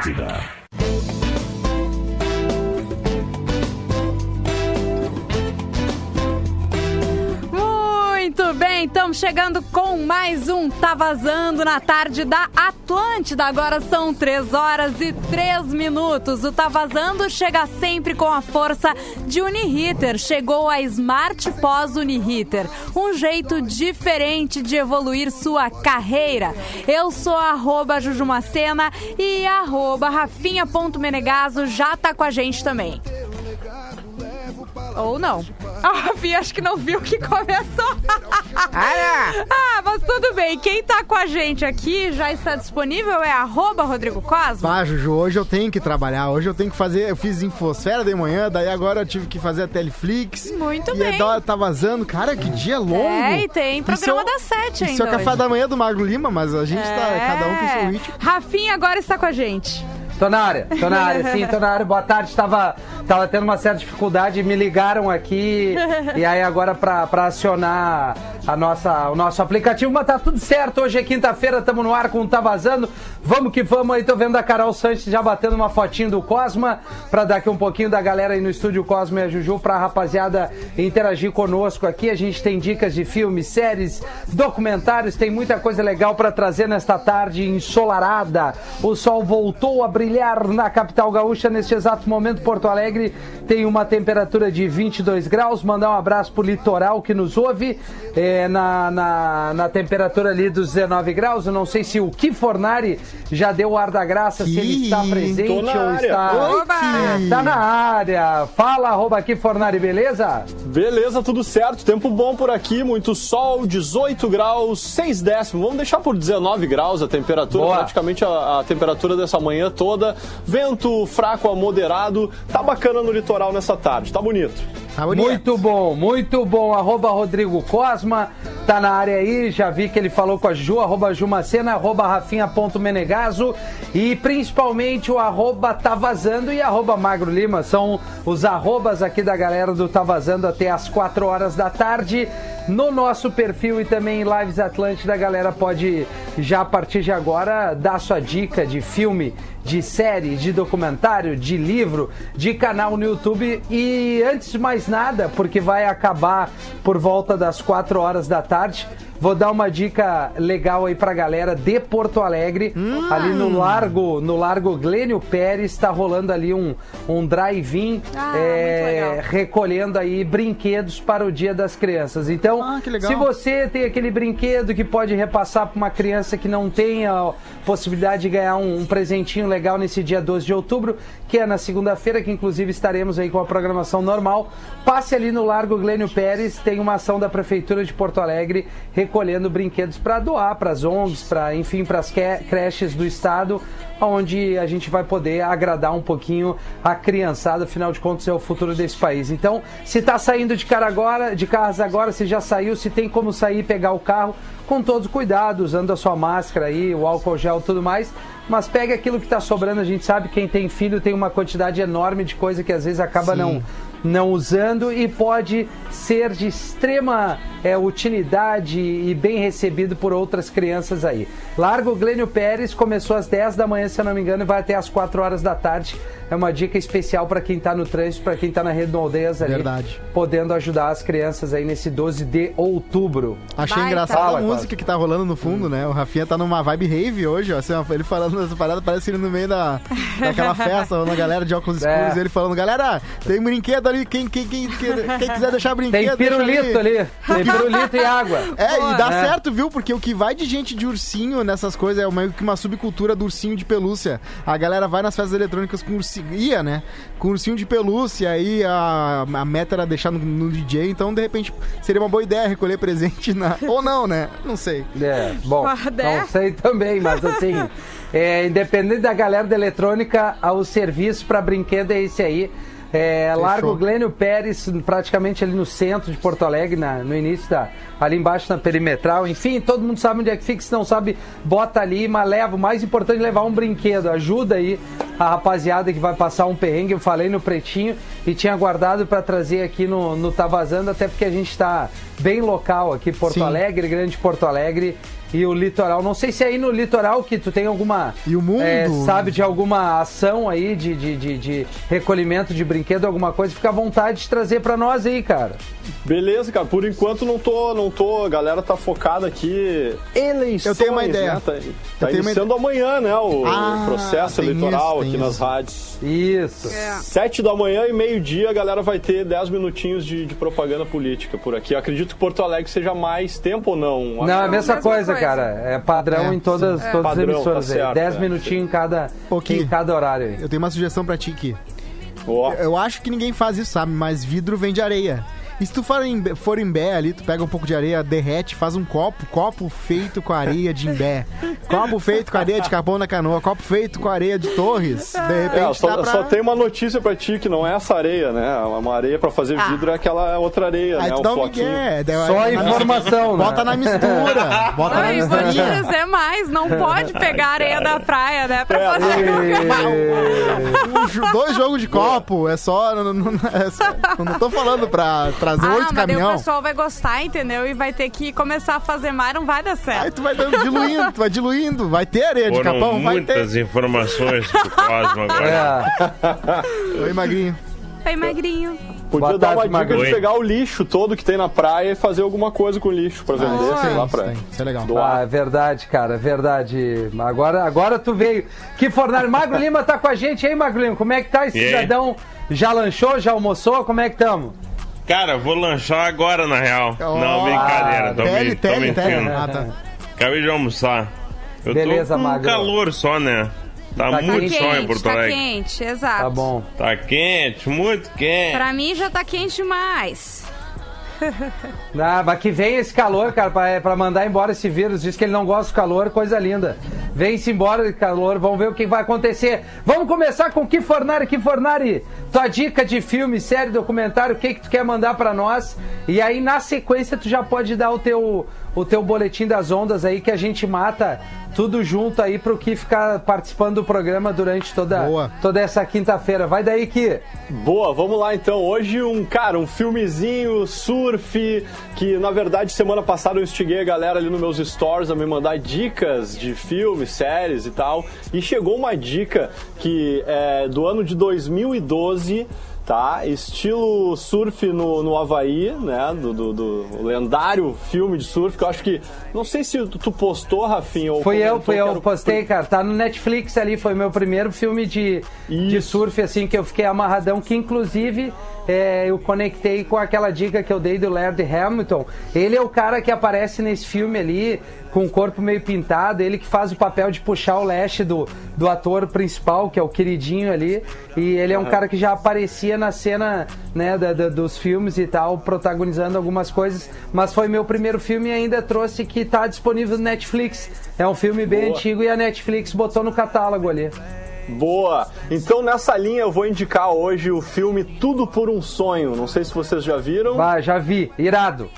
Atlântida. Estamos chegando com mais um Tá Vazando na tarde da Atlântida. Agora são 3 horas e 3 minutos. O Tá Vazando chega sempre com a força de Uniriter. Chegou a Smart Pós Uniriter. Um jeito diferente de evoluir sua carreira. Eu sou arroba Jujumacena e arroba Rafinha.menegaso já tá com a gente também. Ou não. A Rafinha acho que não viu que começou. ah, mas tudo bem. Quem tá com a gente aqui já está disponível é arroba Rodrigo Cosmo. Vá, Juju, hoje eu tenho que trabalhar. Hoje eu tenho que fazer. Eu fiz Infosfera de manhã, daí agora eu tive que fazer a Teleflix. Muito e bem. E a tá vazando. Cara, que dia longo. É, e tem programa das sete ainda. Isso é o café hoje. da manhã do Magro Lima, mas a gente É. tá. Cada um tem seu ritmo. Rafinha agora está com a gente. Tô na área, tô na área, sim, tô na área. Boa tarde, tava, tava tendo uma certa dificuldade, me ligaram aqui e aí agora pra, pra acionar a nossa, o nosso aplicativo, mas tá tudo certo. Hoje é quinta-feira, tamo no ar com o Tá Vazando. Vamos que vamos aí, tô vendo a Carol Sanches já batendo uma fotinho do Cosma pra dar aqui um pouquinho da galera aí no estúdio Cosma e a Juju pra rapaziada interagir conosco aqui. A gente tem dicas de filmes, séries, documentários, tem muita coisa legal pra trazer nesta tarde ensolarada. O sol voltou a brilhar na capital gaúcha neste exato momento. Porto Alegre tem uma temperatura de 22 graus. Mandar um abraço pro litoral que nos ouve é, na, na, na temperatura ali dos 19 graus. Eu não sei se o Ki Fornari já deu o ar da graça, se ele está presente ou área. está. Oi, É, Ki. tá na área. Fala, arroba Ki Fornari, beleza? Beleza, tudo certo. Tempo bom por aqui, muito sol, 18 graus, 6 décimos. Vamos deixar por 19 graus a temperatura, Boa. praticamente a, a temperatura dessa manhã toda. Vento fraco a moderado. Tá bacana no litoral nessa tarde, tá bonito. Tá. Muito bom, muito bom. Arroba Rodrigo Cosma, tá na área aí, já vi que ele falou com a Ju, arroba Jumacena, arroba Rafinha.menegaso e principalmente o arroba Tá Vazando e arroba Magro Lima. São os arrobas aqui da galera do Tá Vazando até as 4 horas da tarde. No nosso perfil e também em Lives Atlântida, a galera pode já a partir de agora dar sua dica de filme, de série, de documentário, de livro, de canal no YouTube. E antes de mais nada, porque vai acabar por volta das 4 horas da tarde, vou dar uma dica legal aí pra galera de Porto Alegre, ali no Largo, no Largo Glênio Pérez, está rolando ali um, um drive-in Ah, é, recolhendo aí brinquedos para o Dia das Crianças. Então, Ah, se você tem aquele brinquedo que pode repassar para uma criança que não tem a possibilidade de ganhar um, um presentinho legal nesse dia 12 de outubro, que é na segunda-feira, que inclusive estaremos aí com a programação normal, passe ali no Largo Glênio Pérez, tem uma ação da Prefeitura de Porto Alegre recolhendo brinquedos para doar para as ONGs, para enfim, para as creches do estado, onde a gente vai poder agradar um pouquinho a criançada, afinal de contas é o futuro desse país. Então, se está saindo de cara agora, de casa agora, se já saiu, se tem como sair e pegar o carro, com todos os cuidados, usando a sua máscara aí, o álcool gel tudo mais. Mas pegue aquilo que está sobrando, a gente sabe quem tem filho tem uma quantidade enorme de coisa que às vezes acaba não não usando e pode ser de extrema é, utilidade e bem recebido por outras crianças aí. Largo Glênio Pérez começou às 10 da manhã, se eu não me engano, e vai até às 4 horas da tarde. É uma dica especial para quem está no trânsito, para quem está na rede Aldeias ali, Verdade. podendo ajudar as crianças aí nesse 12 de outubro. Achei Baita. engraçado Fala, a música que tá rolando no fundo, né? O Rafinha tá numa vibe rave hoje, ó. Assim, ele falando essa parada, parece ele no meio da, daquela festa, uma galera de óculos É. escuros, e ele falando, galera, tem brinquedo ali, quem, quem, quem, quem, quem quiser deixar brinquedo, Tem deixa pirulito ali, tem pirulito e água. É, Boa. e dá É. certo, viu? Porque o que vai de gente de ursinho nessas coisas é meio que uma subcultura do ursinho de pelúcia. A galera vai nas festas eletrônicas com ursinho. Ia, né? Com ursinho de pelúcia, aí a, a meta era deixar no, no DJ, então de repente seria uma boa ideia recolher presente na. Ou não, né? Não sei. É, bom, Guarda, é? não sei também, mas assim, é, independente da galera da eletrônica, ah, o serviço para brinquedo é esse aí. É, Largo Glênio Pérez, praticamente ali no centro de Porto Alegre, na- no início da. ali embaixo na perimetral. Enfim, todo mundo sabe onde é que fica, se não sabe, bota ali, mas leva. O mais importante é levar um brinquedo. Ajuda aí a rapaziada que vai passar um perrengue. Eu falei no Pretinho e tinha guardado para trazer aqui no, no Tá Vazando, até porque a gente está bem local aqui, Porto Sim. Alegre, Grande Porto Alegre. E o litoral. Não sei se é aí no litoral que tu tem alguma. E o mundo? é, sabe de alguma ação aí de, de, de, de recolhimento de brinquedo, alguma coisa, fica à vontade de trazer pra nós aí, cara. Beleza, cara. Por enquanto não tô, não tô. A galera tá focada aqui. Eleições. Eu tenho uma ideia. Né? Tá, Eu tá iniciando amanhã, né? O, Ah, processo eleitoral isso, aqui nas isso. rádios. Isso. É. Sete da manhã e meio-dia a galera vai ter 10 minutinhos de, de propaganda política por aqui. Acredito que Porto Alegre seja mais tempo ou não? Não, é a mesma, mesma coisa, coisa. Cara. É padrão É, em todas, todas Padrão, as emissoras tá aí. certo, 10 é. minutinhos em cada, Ki. em cada horário aí. Eu tenho uma sugestão pra ti aqui. Eu acho que ninguém faz isso, sabe? Mas vidro vem de areia. E se tu for em, for em Bé ali, tu pega um pouco de areia, derrete, faz um copo, copo feito com areia de Imbé. copo feito com areia de Capão na Canoa, copo feito com areia de Torres. De É, repente só, dá pra... só tem uma notícia pra ti que não é essa areia, né? Uma areia pra fazer vidro é aquela outra areia, Aí né? tu dá um migué. daí- Só na- informação, né? Bota na mistura. Bota na Não, e vou te misturinha. dizer mais, não pode pegar areia da praia, né? Pra É, fazer Um jo- dois jogos de copo, é só. Não, não, é só- não tô falando pra trazer Ah, oito mas daí o pessoal vai gostar, entendeu? E vai ter que começar a fazer mais, não vai dar Aí certo. tu vai dando, diluindo, tu vai diluindo. Vai ter areia de Foram capão? Vai ter. muitas informações pro Cosmo agora. É. Oi, magrinho. Aí, magrinho. Podia Boa dar tarde, uma dica de Oi. pegar o lixo todo que tem na praia e fazer alguma coisa com o lixo pra vender, sei lá, pra isso é legal. doar. Ah, é verdade, cara, é verdade. Agora, agora tu veio. Que fornalha. Magro Lima tá com a gente aí, Magro Lima. Como é que tá esse E aí? cidadão? Já lanchou, já almoçou? Como é que tamo? Cara, vou lanchar agora, na real. Ó, Não, brincadeira. Tô, Tele, me, tô tele, tele. mentindo. Ah, tá. Acabei de almoçar. Eu Beleza, tô com Magro. calor só, né? Tá, Tá muito quente, sol em Porto tá Alegre. quente, exato. Tá bom. Tá quente, muito quente. Pra mim já tá quente demais. Ah, mas que vem esse calor, cara, pra, pra mandar embora esse vírus. Diz que ele não gosta do calor, coisa linda. Vem-se embora de calor, vamos ver o que vai acontecer. Vamos começar com que Fornari, que Fornari? Tua dica de filme, série, documentário, o que, que tu quer mandar pra nós? E aí, na sequência, tu já pode dar o teu, o teu boletim das ondas aí, que a gente mata tudo junto aí pro que ficar participando do programa durante toda, Boa. toda essa quinta-feira. Vai daí que. Boa, vamos lá então. Hoje um, cara, um filmezinho, surf, que na verdade semana passada eu instiguei a galera ali nos meus stories a me mandar dicas de filmes, séries e tal. E chegou uma dica que é do ano de 2012, tá? Estilo surf no, no Havaí, né? Do, do, do lendário filme de surf, que eu acho que. Não sei se tu, tu postou, Rafinha, ou Foi eu, foi eu, o- postei, cara. Tá no Netflix ali, foi meu primeiro filme de, de surf, assim, que eu fiquei amarradão, que inclusive é, eu conectei com aquela dica que eu dei do Laird Hamilton. Ele é o cara que aparece nesse filme ali, com o corpo meio pintado, ele que faz o papel de puxar o leste do, do ator principal, que é o queridinho ali. E ele é um cara que já aparecia na cena né, da- da- dos filmes e tal, protagonizando algumas coisas. Mas foi meu primeiro filme e ainda trouxe que tá disponível no Netflix. É um filme bem Boa. antigo e a Netflix botou no catálogo ali. Boa! Então nessa linha eu vou indicar hoje o filme Tudo por um Sonho. Não sei se vocês já viram. Vai, já vi. Irado.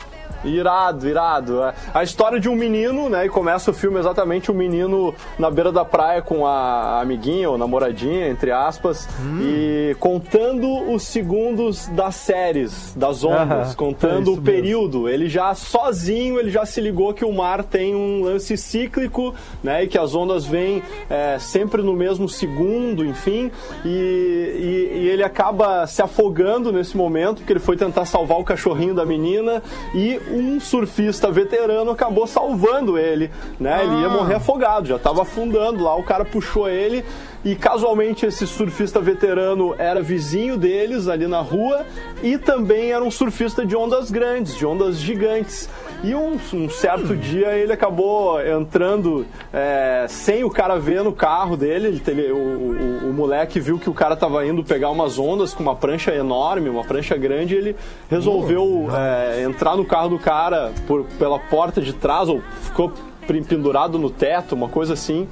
Irado, irado. É A história de um menino, né? E começa o filme exatamente o um menino na beira da praia com a amiguinha ou namoradinha, entre aspas, e contando os segundos das séries, das ondas, Aham, contando é o período. Ele já sozinho, ele já se ligou que o mar tem um lance cíclico, né? E que as ondas vêm é, sempre no mesmo segundo, enfim. E, e- e ele acaba se afogando nesse momento, porque ele foi tentar salvar o cachorrinho da menina e um surfista veterano acabou salvando ele, né? Ele ia morrer afogado, já estava afundando lá, o cara puxou ele e casualmente esse surfista veterano era vizinho deles ali na rua e também era um surfista de ondas grandes, de ondas gigantes. E um, um certo dia ele acabou entrando é, sem o cara ver no carro dele. Ele teve- o, o- o moleque viu que o cara tava indo pegar umas ondas com uma prancha enorme, uma prancha grande. E ele resolveu é, entrar no carro do cara por, pela porta de trás, ou ficou pendurado no teto, uma coisa assim.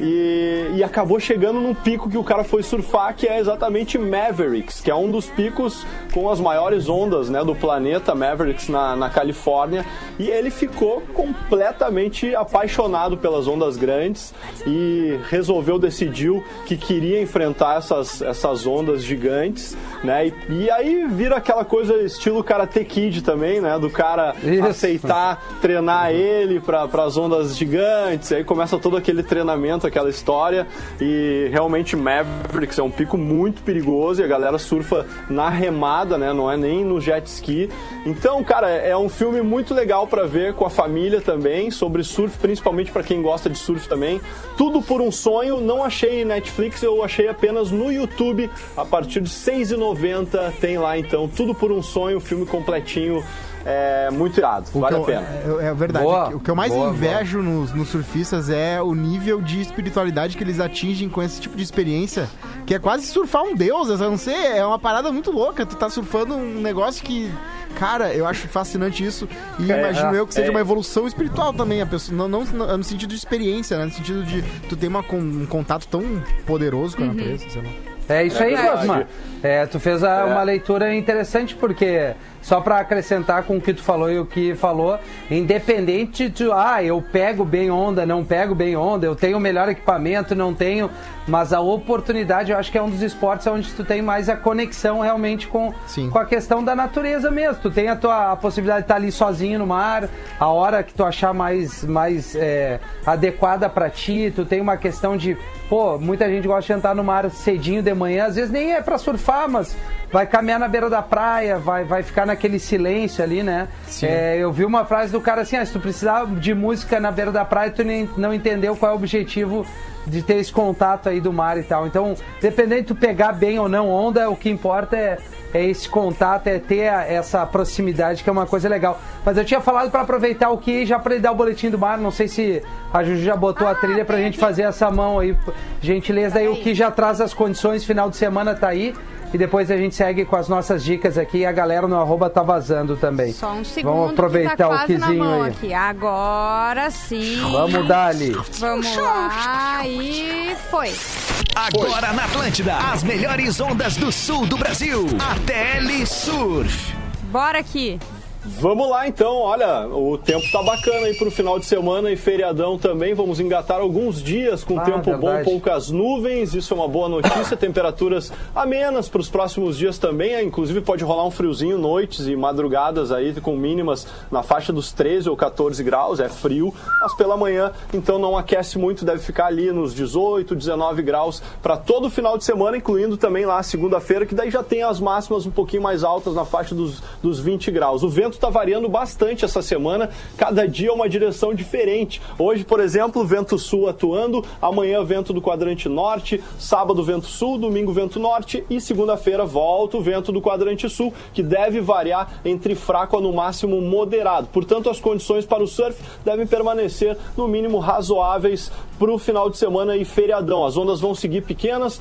E, e acabou chegando num pico que o cara foi surfar, que é exatamente Mavericks, que é um dos picos com as maiores ondas né, do planeta, Mavericks na, na Califórnia, e ele ficou completamente apaixonado pelas ondas grandes e resolveu, decidiu que queria enfrentar essas, essas ondas gigantes, né? E, e aí vira aquela coisa estilo Karate Kid também, né? Do cara Isso. aceitar treinar ele para as ondas gigantes, aí começa todo aquele treinamento, aquela história, e realmente Mavericks é um pico muito perigoso e a galera surfa na remada, né? Não é nem no jet ski. Então, cara, é um filme muito legal para ver com a família também, sobre surf, principalmente para quem gosta de surf também. Tudo por um sonho, não achei Netflix, eu achei apenas no YouTube, a partir de R$ 6,90 tem lá então, Tudo por um sonho, filme completinho. É muito irado, O vale que a eu- pena. É, é verdade. Boa, o que eu mais boa, invejo nos, nos surfistas é o nível de espiritualidade que eles atingem com esse tipo de experiência, que é quase surfar um deus, eu não sei, é uma parada muito louca. Tu tá surfando um negócio que. Cara, eu acho fascinante isso. E É, imagino eu que seja é. uma evolução espiritual também, a pessoa. Não, não no sentido de experiência, né? No sentido de tu ter uma, um contato tão poderoso com a natureza, sei lá. É isso aí, verdade. Cosma. É, tu fez a- É. uma leitura interessante, porque só para acrescentar com o que tu falou e o que falou, independente de, ah, eu pego bem onda, não pego bem onda, eu tenho o melhor equipamento, não tenho, mas a oportunidade eu acho que é um dos esportes onde tu tem mais a conexão realmente com, Sim. com a questão da natureza mesmo. Tu tem a tua a possibilidade de estar ali sozinho no mar, a hora que tu achar mais, mais é, adequada para ti, tu tem uma questão de, pô, muita gente gosta de entrar no mar cedinho de manhã, às vezes nem é para surfar, mas vai caminhar na beira da praia, vai, vai ficar naquele silêncio ali, né? É, eu vi uma frase do cara assim, ah, se tu precisar de música na beira da praia, tu nem, não entendeu qual é o objetivo de ter esse contato aí do mar e tal. Então, dependendo de tu pegar bem ou não onda, o que importa é, é esse contato, é ter a- essa proximidade, que é uma coisa legal. Mas eu tinha falado para aproveitar o que já para ele dar o boletim do mar, não sei se a Juju já botou a trilha pra gente fazer essa mão aí, gentileza aí, o que já traz as condições, final de semana tá aí. E depois a gente segue com as nossas dicas aqui e a galera no arroba tá vazando também. Só um segundo Vamos aproveitar que tá o quase na quizinho mão aí. aqui. Agora sim. Vamos dar ali. Vamos lá e foi. Agora na Atlântida, as melhores ondas do sul do Brasil. ATL Surf. Bora aqui. Vamos lá então, olha, o tempo tá bacana aí pro final de semana e feriadão também. Vamos engatar alguns dias com Ah, tempo bom, verdade. poucas nuvens. Isso é uma boa notícia. Temperaturas amenas para os próximos dias também. Inclusive pode rolar um friozinho noites e madrugadas aí com mínimas na faixa dos 13 ou 14 graus. É frio, mas pela manhã então não aquece muito, deve ficar ali nos 18, 19 graus para todo o final de semana, incluindo também lá a segunda-feira, que daí já tem as máximas um pouquinho mais altas na faixa dos, dos 20 graus. O vento está variando bastante essa semana, cada dia uma direção diferente. Hoje, por exemplo, vento sul atuando, amanhã vento do quadrante norte, sábado vento sul, domingo vento norte. E segunda-feira volta o vento do quadrante sul, que deve variar entre fraco a no máximo moderado. Portanto, as condições para o surf devem permanecer no mínimo razoáveis para o final de semana e feriadão. As ondas vão seguir pequenas,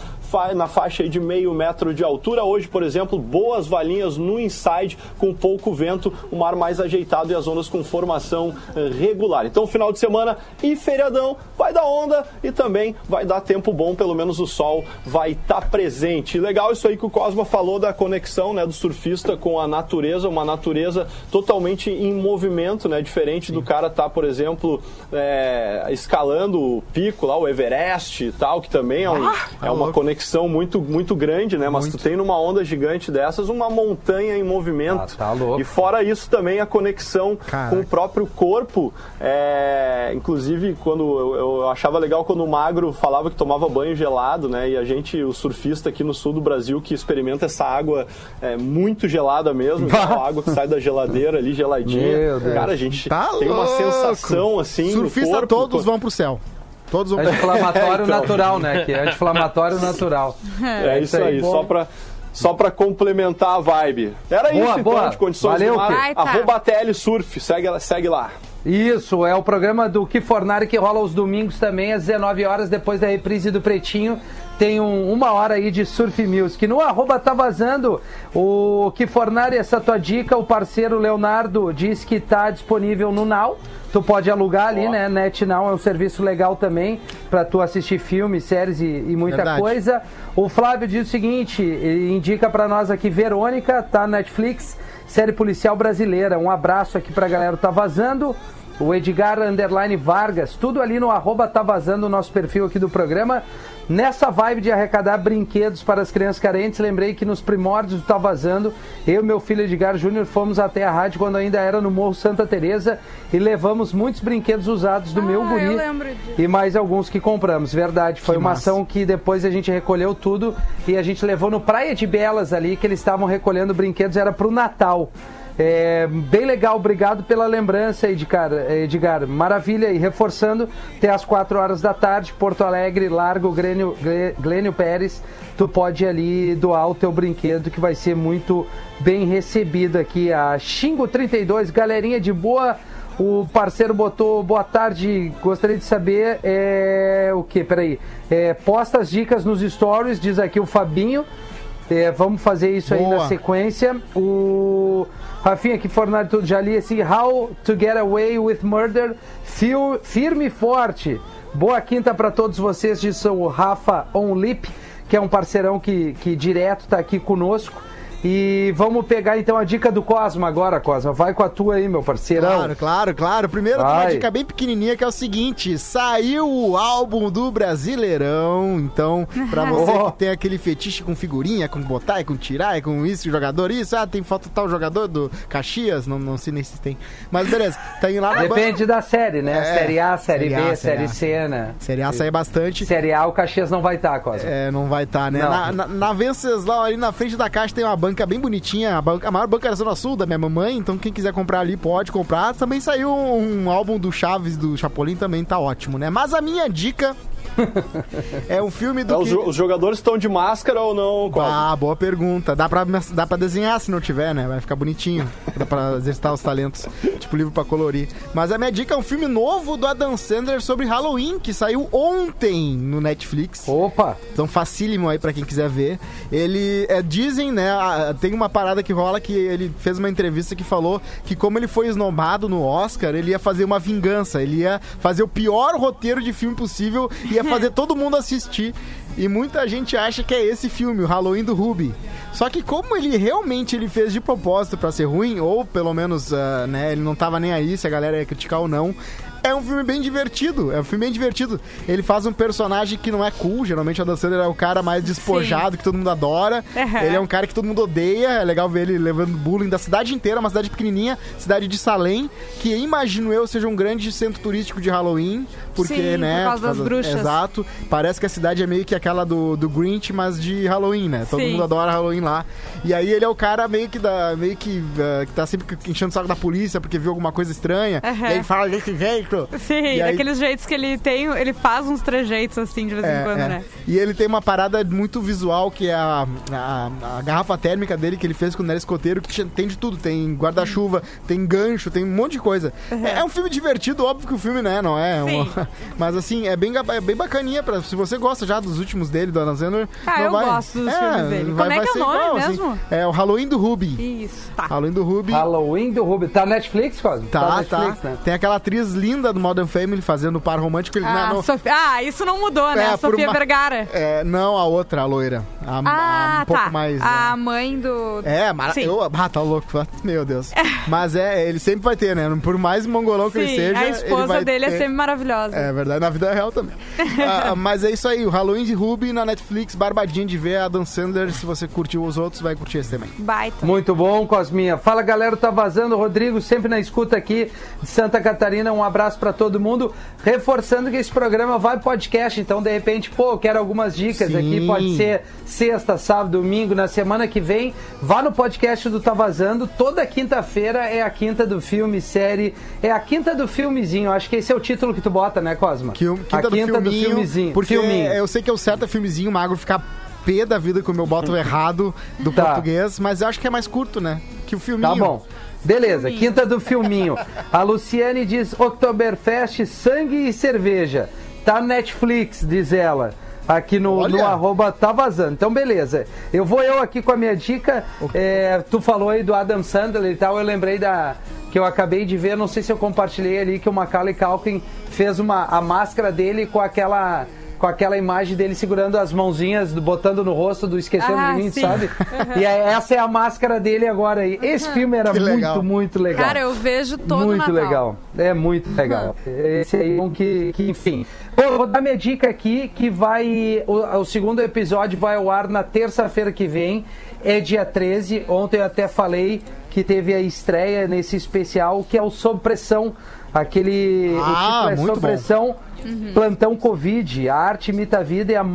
na faixa de meio metro de altura. Hoje, por exemplo, boas valinhas no inside, com pouco vento, o mar mais ajeitado e as ondas com formação eh, regular. Então, final de semana e feriadão vai dar onda e também vai dar tempo bom, pelo menos o sol vai estar presente. E legal isso aí que o Cosma falou da conexão né, do surfista com a natureza, uma natureza totalmente em movimento, né, diferente do cara estar, por exemplo, é, escalando pico lá, o Everest e tal, que também é, um- é uma conexão muito, muito grande, né? Mas tu tem numa onda gigante dessas uma montanha em movimento. Ah, tá louco. E fora isso também a conexão Caraca. com o próprio corpo. É, inclusive, quando eu, eu achava legal quando o magro falava que tomava banho gelado, né? E a gente, o surfista aqui no sul do Brasil, que experimenta essa água é, muito gelada mesmo, a água que sai da geladeira ali geladinha. Cara, a gente Tá tem uma louco. sensação assim. Surfista corpo, todos vão pro céu. Todos céu. Anti-inflamatório Então. natural, né? Que é anti-inflamatório natural. É isso aí, só pra, só pra complementar a vibe. Era Boa, isso boa. então, de condições Valeu, do mar. Tá. Arroba TL Surf, segue, segue lá. Isso, é o programa do Que Fornari que rola aos domingos também, às 19 horas, depois da reprise do Pretinho. Tem um- uma hora aí de Surf Music. No arroba tá vazando o Que Fornari, essa tua dica, o parceiro Leonardo diz que tá disponível no Now. Tu pode alugar ali, né? NetNow é um serviço legal também pra tu assistir filmes, séries e, e muita Verdade. coisa. O Flávio diz o seguinte, indica pra nós aqui, Verônica, tá Netflix, série policial brasileira. Um abraço aqui pra galera Tá Vazando. O Edgar Underline Vargas, tudo ali no arroba Tá Vazando, o nosso perfil aqui do programa. Nessa vibe de arrecadar brinquedos para as crianças carentes, lembrei que nos primórdios do Tá Vazando, eu e meu filho Edgar Júnior fomos até a rádio quando ainda era no Morro Santa Teresa e levamos muitos brinquedos usados do meu Ah, guri eu lembro disso. e mais alguns que compramos. Verdade, foi Que uma massa. ação que depois a gente recolheu tudo e a gente levou no Praia de Belas ali, que eles estavam recolhendo brinquedos, era pro Natal. É, bem legal, obrigado pela lembrança, Edgar. Edgar. Maravilha, e reforçando, até às 4 horas da tarde, Porto Alegre, Largo Glênio, Glê- Glênio Pérez, tu pode ali doar o teu brinquedo, que vai ser muito bem recebido aqui. A Xingo 32, galerinha de boa. O parceiro botou boa tarde. Gostaria de saber é, o que? Peraí. É, posta as dicas nos stories, diz aqui o Fabinho. É, vamos fazer isso aí Boa. na sequência. O Rafinha aqui, Fornari, tudo já li assim. How to Get Away with Murder. Fio- firme e forte. Boa quinta para todos vocês, disse o Rafa Onlip, que é um parceirão que, que direto tá aqui conosco. E vamos pegar então a dica do Cosma agora, Cosma. Vai com a tua aí, meu parceirão. Claro, claro, claro. Primeiro tem uma dica bem pequenininha que é o seguinte: saiu o álbum do Brasileirão. Então, pra você Oh. que tem aquele fetiche com figurinha, com botar, com tirar, com isso, jogador, isso, ah, tem foto tal jogador do Caxias, não, não sei nem se tem. Mas beleza, tem lá na Depende da série, né? É, série A, série, Série A, B, Série série A. C, né? Série A sai bastante. Série A, o Caxias não vai estar, Cosma. É, não vai estar, né? Não. Na, na, na Venceslau, ali na frente da caixa, tem uma banca bem bonitinha, a, banca- a maior banca da Zona Sul, da minha mamãe, então quem quiser comprar ali pode comprar. Também saiu um, álbum do Chaves, do Chapolin, também tá ótimo, né? Mas a minha dica é um filme do É, os, que... os jogadores estão de máscara ou não? Ah, boa pergunta. Dá pra, dá pra desenhar se não tiver, né? Vai ficar bonitinho. Dá pra exercitar os talentos. Tipo livro pra colorir. Mas a minha dica é um filme novo do Adam Sandler sobre Halloween, que saiu ontem no Netflix. Opa! Então facílimo aí pra quem quiser ver. Ele é, dizem, né? Tem uma parada que rola que ele fez uma entrevista que falou que como ele foi esnobado no Oscar, ele ia fazer uma vingança. Ele ia fazer o pior roteiro de filme possível, ia fazer todo mundo assistir. E muita gente acha que é esse filme, o Halloween do Ruby. Só que como ele realmente ele fez de propósito pra ser ruim, ou pelo menos, ah, né, ele não tava nem aí se a galera ia criticar ou não. É um filme bem divertido, é um filme bem divertido. Ele faz um personagem que não é cool, geralmente o Adam Sandler é o cara mais despojado, que todo mundo adora. Uhum. Ele é um cara que todo mundo odeia, é legal ver ele levando bullying da cidade inteira, uma cidade pequenininha, cidade de Salem, que imagino eu seja um grande centro turístico de Halloween, porque, Sim, por né... causa das bruxas. Exato. Parece que a cidade é meio que aquela do, do Grinch, mas de Halloween, né? Todo Sim. mundo adora Halloween lá. E aí ele é o cara meio que da, meio que, ah, que tá sempre enchendo o saco da polícia porque viu alguma coisa estranha. Aham. E aí ele fala desse jeito. Sim, E aí- daqueles jeitos que ele tem, ele faz uns trejeitos assim de vez em quando, é. né? E ele tem uma parada muito visual que é a, a, a garrafa térmica dele que ele fez quando era escoteiro, que tem de tudo. Tem guarda-chuva, tem gancho, tem um monte de coisa. É, é um filme divertido, óbvio que o filme, né, não é? Sim. mas assim, é bem, é bem bacaninha. Pra, se você gosta já dos últimos dele, do Adam Sandler, Ah, não eu vai, gosto dos filmes dele. vai- Como é vai que é ser o nome igual, assim. mesmo? É o Halloween do Ruby. Isso, tá. Halloween do Ruby. Halloween do Ruby. Tá na Netflix, Cosmo? Tá, na tá. Netflix, né? Tem aquela atriz linda do Modern Family fazendo o par romântico. Ele, Ah, não, Sofia- ah, isso não mudou, né? É, A Sofia uma- Vergara. É, não, a outra, a loira. A, a Ah, um pouco tá. mais. A né? mãe do. É, Sim. eu, ah, tá louco, meu Deus. Mas é, ele sempre vai ter, né? Por mais mongolão que ele Sim, seja, a ele esposa vai dele é ter- sempre maravilhosa. É verdade, na vida real também. Ah, mas é isso aí, o Halloween de Ruby na Netflix, barbadinho de ver a Dan Sandler. Se você curtiu os outros, vai curtir esse também. Baita. Muito bom, Cosminha. Fala, galera, tá vazando. Rodrigo, sempre na escuta aqui de Santa Catarina. Um abraço pra todo mundo. Reforçando que esse programa vai podcast, então de repente, pô, eu quero algumas dicas Sim. aqui. Pode ser sexta, sábado, domingo, na semana que vem. Vá no podcast do Tá Vazando. Toda quinta-feira é a quinta do filme, série. É a quinta do filmezinho. Acho que esse é o título que tu bota, né, Cosma? Que, a quinta, quinta do filminho, filmezinho. Porque filminho. eu sei que eu certo é filmezinho, o magro ficar pé da vida como eu boto errado do Tá. português, mas eu acho que é mais curto, né? Que o filminho. Tá bom. Beleza, Filminho. quinta do filminho. A Luciane diz Oktoberfest, sangue e cerveja. Tá Netflix, diz ela. Aqui no, no arroba tá vazando. Então, beleza. Eu vou eu aqui com a minha dica. É, tu falou aí do Adam Sandler e tal, eu lembrei da. Que eu acabei de ver, não sei se eu compartilhei ali, que o Macaulay Culkin fez uma, a máscara dele com aquela com aquela imagem dele segurando as mãozinhas, do- botando no rosto do Esquecendo Ah, de Mim, sim. sabe? E aí, essa é a máscara dele agora aí. Esse filme era Que muito, legal. muito legal. Cara, eu vejo todo muito Natal. legal. É muito legal. Esse aí, um que, que enfim. Bom, eu vou dar minha dica aqui, que vai. O, o segundo episódio vai ao ar na terça-feira que vem. É dia 13. Ontem eu até falei que teve a estreia nesse especial, que é o Sob Pressão. Aquele. Ah, o título é Sob. Pressão, Plantão Covid. A arte imita a vida e a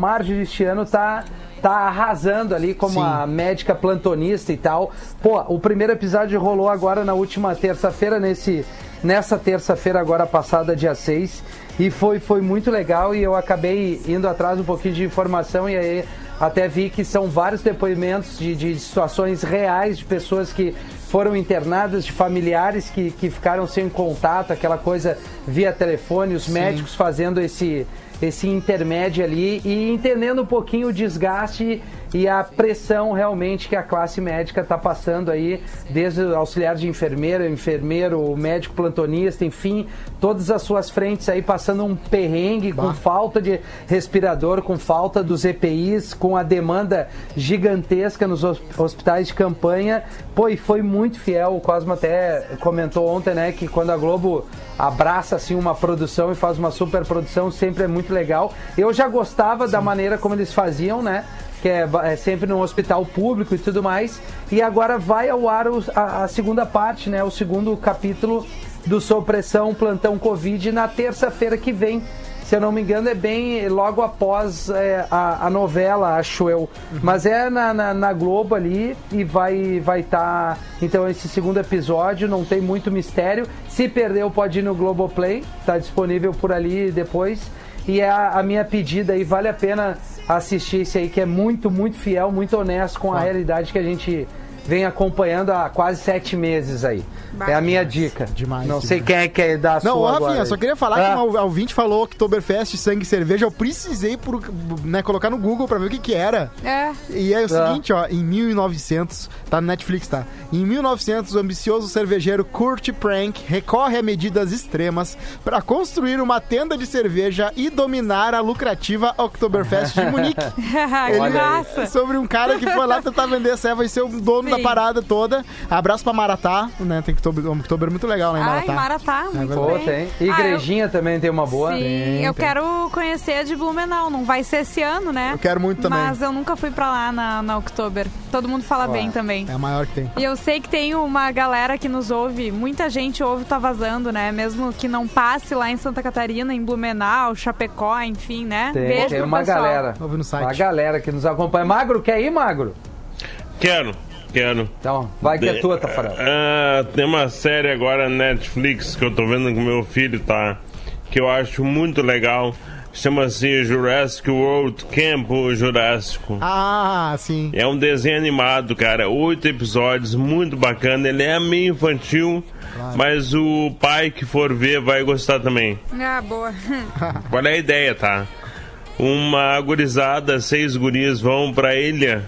este ano tá. Tá arrasando ali como Sim. a médica plantonista e tal. Pô, o primeiro episódio rolou agora na última terça-feira, nesse nessa terça-feira agora passada, dia 6, e foi, foi muito legal e eu acabei indo atrás um pouquinho de informação e aí até vi que são vários depoimentos de, de situações reais de pessoas que foram internadas, de familiares que, que ficaram sem contato, aquela coisa via telefone, os médicos fazendo esse, esse intermédio ali e entendendo um pouquinho o desgaste e a pressão realmente que a classe médica está passando aí, desde o auxiliar de enfermeira, enfermeiro, médico plantonista, enfim, todas as suas frentes aí passando um perrengue com falta de respirador, com falta dos EPIs, com a demanda gigantesca nos hos- hospitais de campanha. Pô, e foi muito fiel. O Cosmo até comentou ontem, né, que quando a Globo abraça assim uma produção e faz uma super produção, sempre é muito legal. Eu já gostava da maneira como eles faziam, né? Que é, é sempre num hospital público e tudo mais. E agora vai ao ar o- a, a segunda parte, né? O segundo capítulo do Sob Pressão Plantão Covid na terça-feira que vem. Se eu não me engano, é bem logo após é, a, a novela, acho eu. Mas é na, na, na Globo ali e vai vai estar. então, esse segundo episódio não tem muito mistério. Se perdeu, pode ir no Globoplay, tá disponível por ali depois. E é a, a minha pedida aí, vale a pena assistir esse aí, que é muito, muito fiel, muito honesto com a realidade que a gente vem acompanhando há quase sete meses aí. É a minha dica. Demais, Não demais. sei quem é que quer dar a Não, sua ô, Rafinha, só queria falar Ah. que uma ouvinte falou Oktoberfest, sangue e cerveja. Eu precisei por, né, colocar no Google pra ver o que que era. É. E é o Tá. seguinte, ó, em 1900, tá no Netflix, tá? Em 1900, o ambicioso cervejeiro Kurt Prank recorre a medidas extremas para construir uma tenda de cerveja e dominar a lucrativa Oktoberfest de Munique. que Ele- massa. Sobre um cara que foi lá tentar vender essa vai ser o dono Sim. da parada toda. Abraço pra Maratá, né? Tem Oktober, um Oktober muito legal lá em Ai, Maratá. Maratá, muito Pô, bem. tem. Ah, eu- Igrejinha também tem uma boa. Sim, Tem, eu tem. quero conhecer a de Blumenau. Não vai ser esse ano, né? Eu quero muito também. Mas eu nunca fui pra lá na, na Oktober. Todo mundo fala bem também. É a maior que tem. E eu sei que tem uma galera que nos ouve, muita gente ouve Tá Vazando, né? Mesmo que não passe lá em Santa Catarina, em Blumenau, Chapecó, enfim, né? Tem, Beijo tem uma pessoal. galera. Ouve no site. Uma galera que nos acompanha. Magro, quer ir, Magro? Quero, quero. Então, vai que é tua, Tafarel. Ah, tem uma série agora na Netflix que eu tô vendo com meu filho, tá? Que eu acho muito legal. Chama-se Jurassic World Campo Jurássico. Ah, sim. É um desenho animado, cara. Oito episódios, muito bacana. Ele é meio infantil, mas o pai que for ver vai gostar também. Ah, boa. Qual é a ideia, tá? Uma gurizada, seis guris vão pra ilha,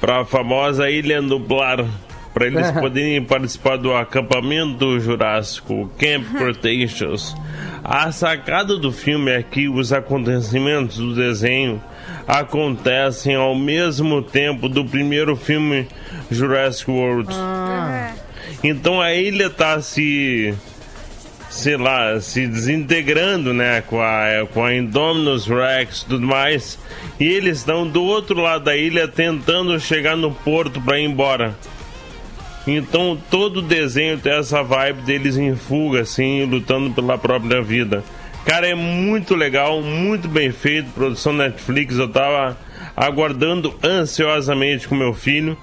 pra famosa Ilha Nublar, pra eles poderem participar do acampamento jurássico, Camp Cretaceous. A sacada do filme é que os acontecimentos do desenho acontecem ao mesmo tempo do primeiro filme Jurassic World. É. Então a ilha tá se. Sei lá, se desintegrando, né? Com a, com a Indominus Rex tudo mais. E eles estão do outro lado da ilha tentando chegar no porto para ir embora. Então todo o desenho tem essa vibe deles em fuga, assim, lutando pela própria vida. Cara, é muito legal, muito bem feito, produção Netflix. Eu tava aguardando ansiosamente com meu filho,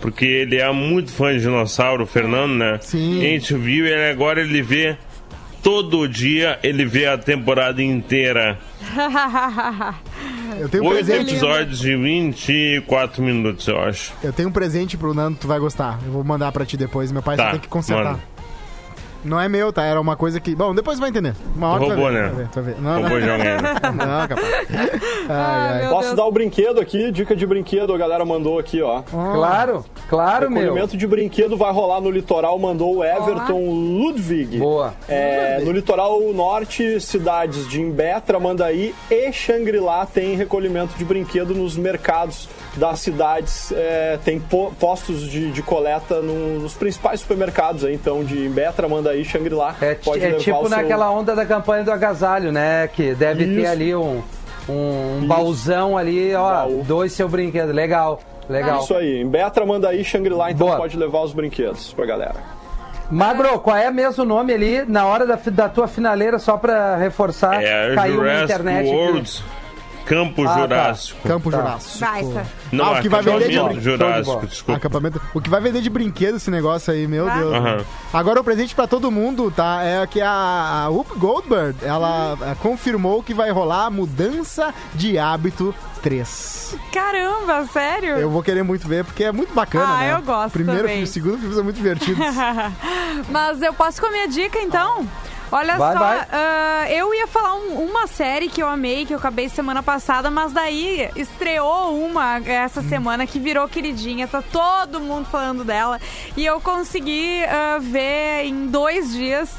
porque ele é muito fã de dinossauro, o Fernando, né? Sim. A gente viu e agora ele vê todo dia, ele vê a temporada inteira. Eu tenho um Oito presente. episódios de 24 minutos, eu acho. Eu tenho um presente pro Nando, tu vai gostar. Eu vou mandar pra ti depois. Meu pai só Tá, tem que consertar. manda. Não é meu, tá? Era uma coisa que. Bom, depois vai entender. Uma hora Roubou, ver, né? vai ver, vai ver. Não, Roubou não, de alguém. não, capaz. Ai, ai. meu Posso Deus. dar o brinquedo aqui? Dica de brinquedo, a galera mandou aqui, ó. Claro, claro, meu. Recolhimento de brinquedo vai rolar no litoral, mandou o Everton Ludwig. Boa. É, no litoral norte, cidades de Imbé, Tramandaí e Xangri-Lá tem recolhimento de brinquedo nos mercados das cidades. É, tem po- postos de, de coleta no- nos principais supermercados, aí, então, de Imbé, Tramandaí e Xangri-Lá. É, Pode é levar tipo seu- naquela onda da campanha do agasalho, né? Que deve ter Isso. ali um, um baúzão ali, ó, Baú. dois seu brinquedo. Legal, legal. Isso aí, Imbé, Tramandaí e Xangri-Lá, então Boa. pode levar os brinquedos pra galera. Magro, qual é mesmo o nome ali na hora da, da tua finaleira, só pra reforçar? É caiu na internet. aqui. Campo Ah, tá. Jurássico. Campo Tá. Jurássico. Baita. Não, Ah, o que vai vender de acampamento brin- Show de bola. Jurássico, desculpa. Acampamento. O que vai vender de brinquedo esse negócio aí, meu Ah. Deus. Agora o presente pra todo mundo, tá? É que a, a Whoop Goldberg, ela eh, confirmou que vai rolar a mudança de hábito 3. Caramba, sério? Eu vou querer muito ver, porque é muito bacana, Ah, né? eu gosto Primeiro também. filme, segundo filme são muito divertidos. Mas eu posso com a minha dica, então? Olha Vai, só, vai. ah, eu ia falar um- uma série que eu amei, que eu acabei semana passada, mas daí estreou uma essa semana que virou queridinha, tá todo mundo falando dela. E eu consegui ah, ver em dois dias,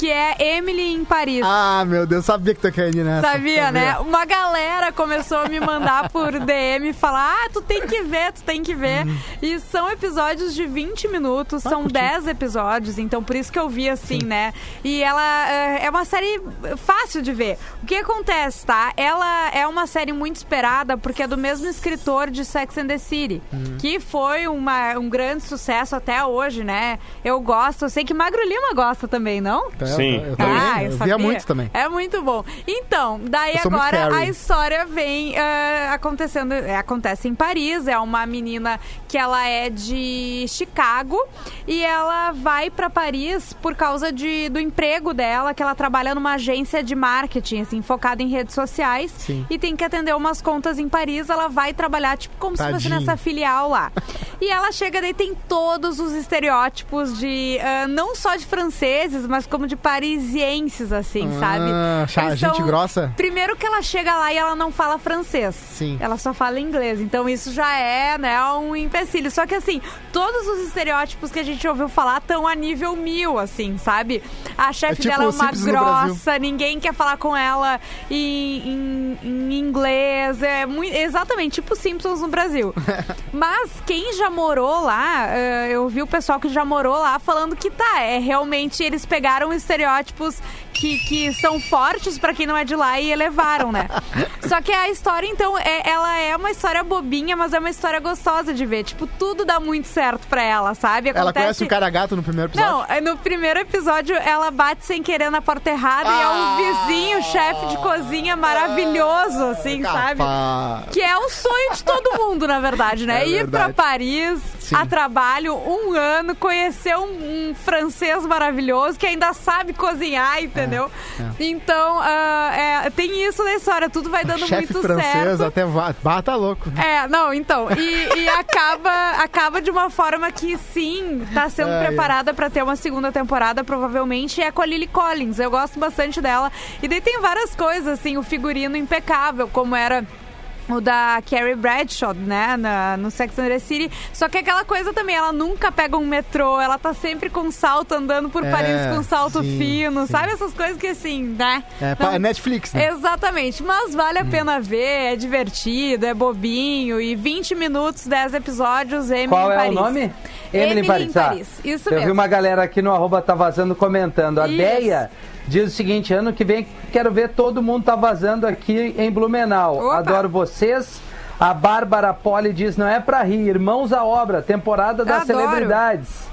que é Emily em Paris. ah, meu Deus, sabia que tu ia cair nessa. Sabia, né? Uma galera começou a me mandar por DM falar: ah, tu tem que ver, tu tem que ver. E são episódios de 20 minutos, são 10 episódios, então por isso que eu vi assim, né? E ela é, é uma série fácil de ver. O que acontece, tá? Ela é uma série muito esperada porque é do mesmo escritor de Sex and the City, que foi uma, um grande sucesso até hoje, né? Eu gosto, eu sei que Magro Lima gosta também, não? Tá, Sim. Eu, também. Ah, eu, eu via sabia. muito também. É muito bom. Então, daí Eu agora a história vem eh, acontecendo, é, acontece em Paris, é uma menina que ela é de Chicago e ela vai pra Paris por causa de, do emprego dela, que ela trabalha numa agência de marketing, assim, focada em redes sociais Sim. e tem que atender umas contas em Paris, ela vai trabalhar tipo como se fosse Tadinho. nessa filial lá. E ela chega daí tem todos os estereótipos de ah, não só de franceses, mas como de parisienses assim, sabe? Ah, cha- Eles gente são- grossa? Primeiro que ela chega lá e ela não fala francês. Sim. Ela só fala inglês. Então isso já é, né, um empecilho. Só que assim, todos os estereótipos que a gente ouviu falar estão a nível mil, assim, sabe? A chefe É tipo dela é o uma grossa, ninguém quer falar com ela em, em- em inglês. É muito, exatamente, tipo Simpsons no Brasil. Mas quem já morou lá, eh, eu vi o pessoal que já morou lá falando que tá, é realmente eles pegaram estereótipos que, que são fortes pra quem não é de lá e elevaram, né? Só que a história, então, é, ela é uma história bobinha, mas é uma história gostosa de ver. Tipo, tudo dá muito certo pra ela, sabe? Ela conhece o cara gato no primeiro episódio? Não, é no primeiro episódio ela bate sem querer na porta errada e é um Ah! vizinho, chefe de cozinha maravilhoso, assim, sabe? Capaz. Que é o sonho de todo mundo, na verdade, né? É Ir pra verdade. Paris Sim. a trabalho um ano, conhecer um, um francês maravilhoso que ainda sabe cozinhar, entendeu? Então, ah, é, tem isso na história, tudo vai dando Chefe muito francês certo. até bah, tá louco. É, não, então. E, e acaba, acaba de uma forma que sim, tá sendo Ai, ai. preparada pra ter uma segunda temporada, provavelmente, é com a Lily Collins. Eu gosto bastante dela. E daí tem várias coisas, assim, o figurino impecável, como era. O da Carrie Bradshaw, né, na- no Sex and the City. Só que aquela coisa também, ela nunca pega um metrô, ela tá sempre com salto, andando por É, Paris com salto sim, fino, sim. sabe? Essas coisas que assim, né? É, Não- é Netflix, né? Exatamente, mas vale a pena ver, é divertido, é bobinho e 20 minutos, 10 episódios, Emily Qual em é Paris. o nome? Emily, Paris. em tá. Paris, isso Eu vi mesmo. uma galera aqui no arroba tá vazando comentando. A Isso. Deia diz o seguinte: ano que vem quero ver todo mundo tá vazando aqui em Blumenau. Opa. Adoro vocês. A Bárbara Poli diz: não é pra rir, irmãos à obra, temporada das Adoro. celebridades.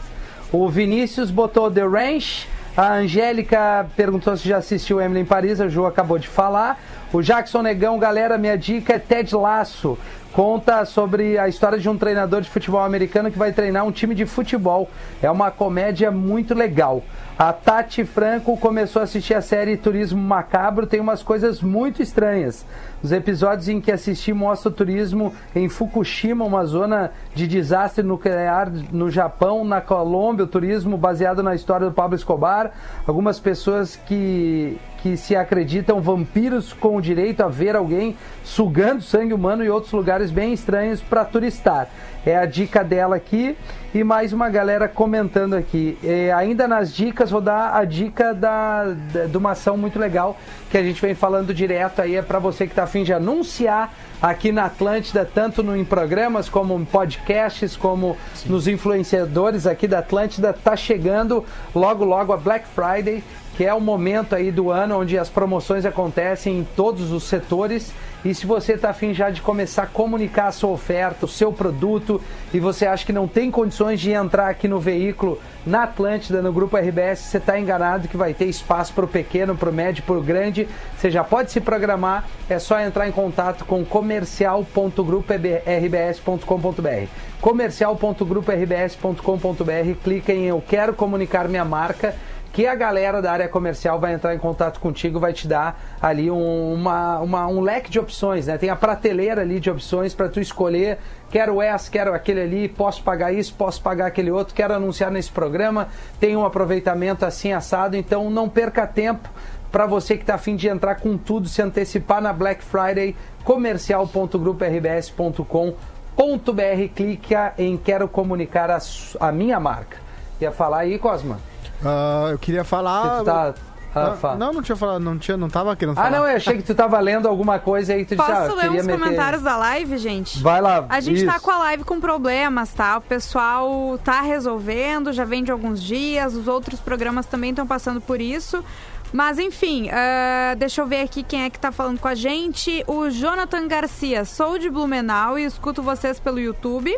O Vinícius botou The Ranch. A Angélica perguntou se já assistiu Emily em Paris, a Ju acabou de falar. O Jackson Negão, galera, minha dica é Ted Laço. Conta sobre a história de um treinador de futebol americano que vai treinar um time de futebol. É uma comédia muito legal. A Tati Franco começou a assistir a série Turismo Macabro, tem umas coisas muito estranhas. Os episódios em que assisti mostram o turismo em Fukushima, uma zona de desastre nuclear no Japão, na Colômbia, o turismo baseado na história do Pablo Escobar. Algumas pessoas que, que se acreditam vampiros com o direito a ver alguém sugando sangue humano e outros lugares bem estranhos para turistar. É a dica dela aqui e mais uma galera comentando aqui. E ainda nas dicas, vou dar a dica da, da, de uma ação muito legal que a gente vem falando direto aí. É para você que está afim de anunciar aqui na Atlântida, tanto no, em programas como em podcasts, como Sim. nos influenciadores aqui da Atlântida. Tá chegando logo, logo a Black Friday que é o momento aí do ano onde as promoções acontecem em todos os setores. E se você está afim já de começar a comunicar a sua oferta, o seu produto, e você acha que não tem condições de entrar aqui no veículo, na Atlântida, no Grupo RBS, você está enganado que vai ter espaço para o pequeno, para o médio, para o grande. Você já pode se programar, é só entrar em contato com comercial.grupo.rbs.com.br comercial.grupo.rbs.com.br clica em Eu Quero Comunicar Minha Marca que a galera da área comercial vai entrar em contato contigo, vai te dar ali um, uma, uma, um leque de opções, né? Tem a prateleira ali de opções para tu escolher. Quero essa, quero aquele ali, posso pagar isso, posso pagar aquele outro, quero anunciar nesse programa, tem um aproveitamento assim assado, então não perca tempo para você que está afim de entrar com tudo, se antecipar na Black Friday, comercial.grupo.rbs.com.br, clica em Quero Comunicar a, a minha marca. Ia falar aí, Cosma? Uh, eu queria falar. Tá... Ah, não, não tinha falado, não tinha, não tava querendo falar. Ah, não, eu achei que tu tava lendo alguma coisa aí tu Posso disse, ah, ler uns meter... comentários da live, gente? Vai lá. A gente isso. tá com a live com problemas, tá? O pessoal tá resolvendo, já vem de alguns dias, os outros programas também estão passando por isso. Mas enfim, uh, deixa eu ver aqui quem é que tá falando com a gente. O Jonathan Garcia, sou de Blumenau e escuto vocês pelo YouTube.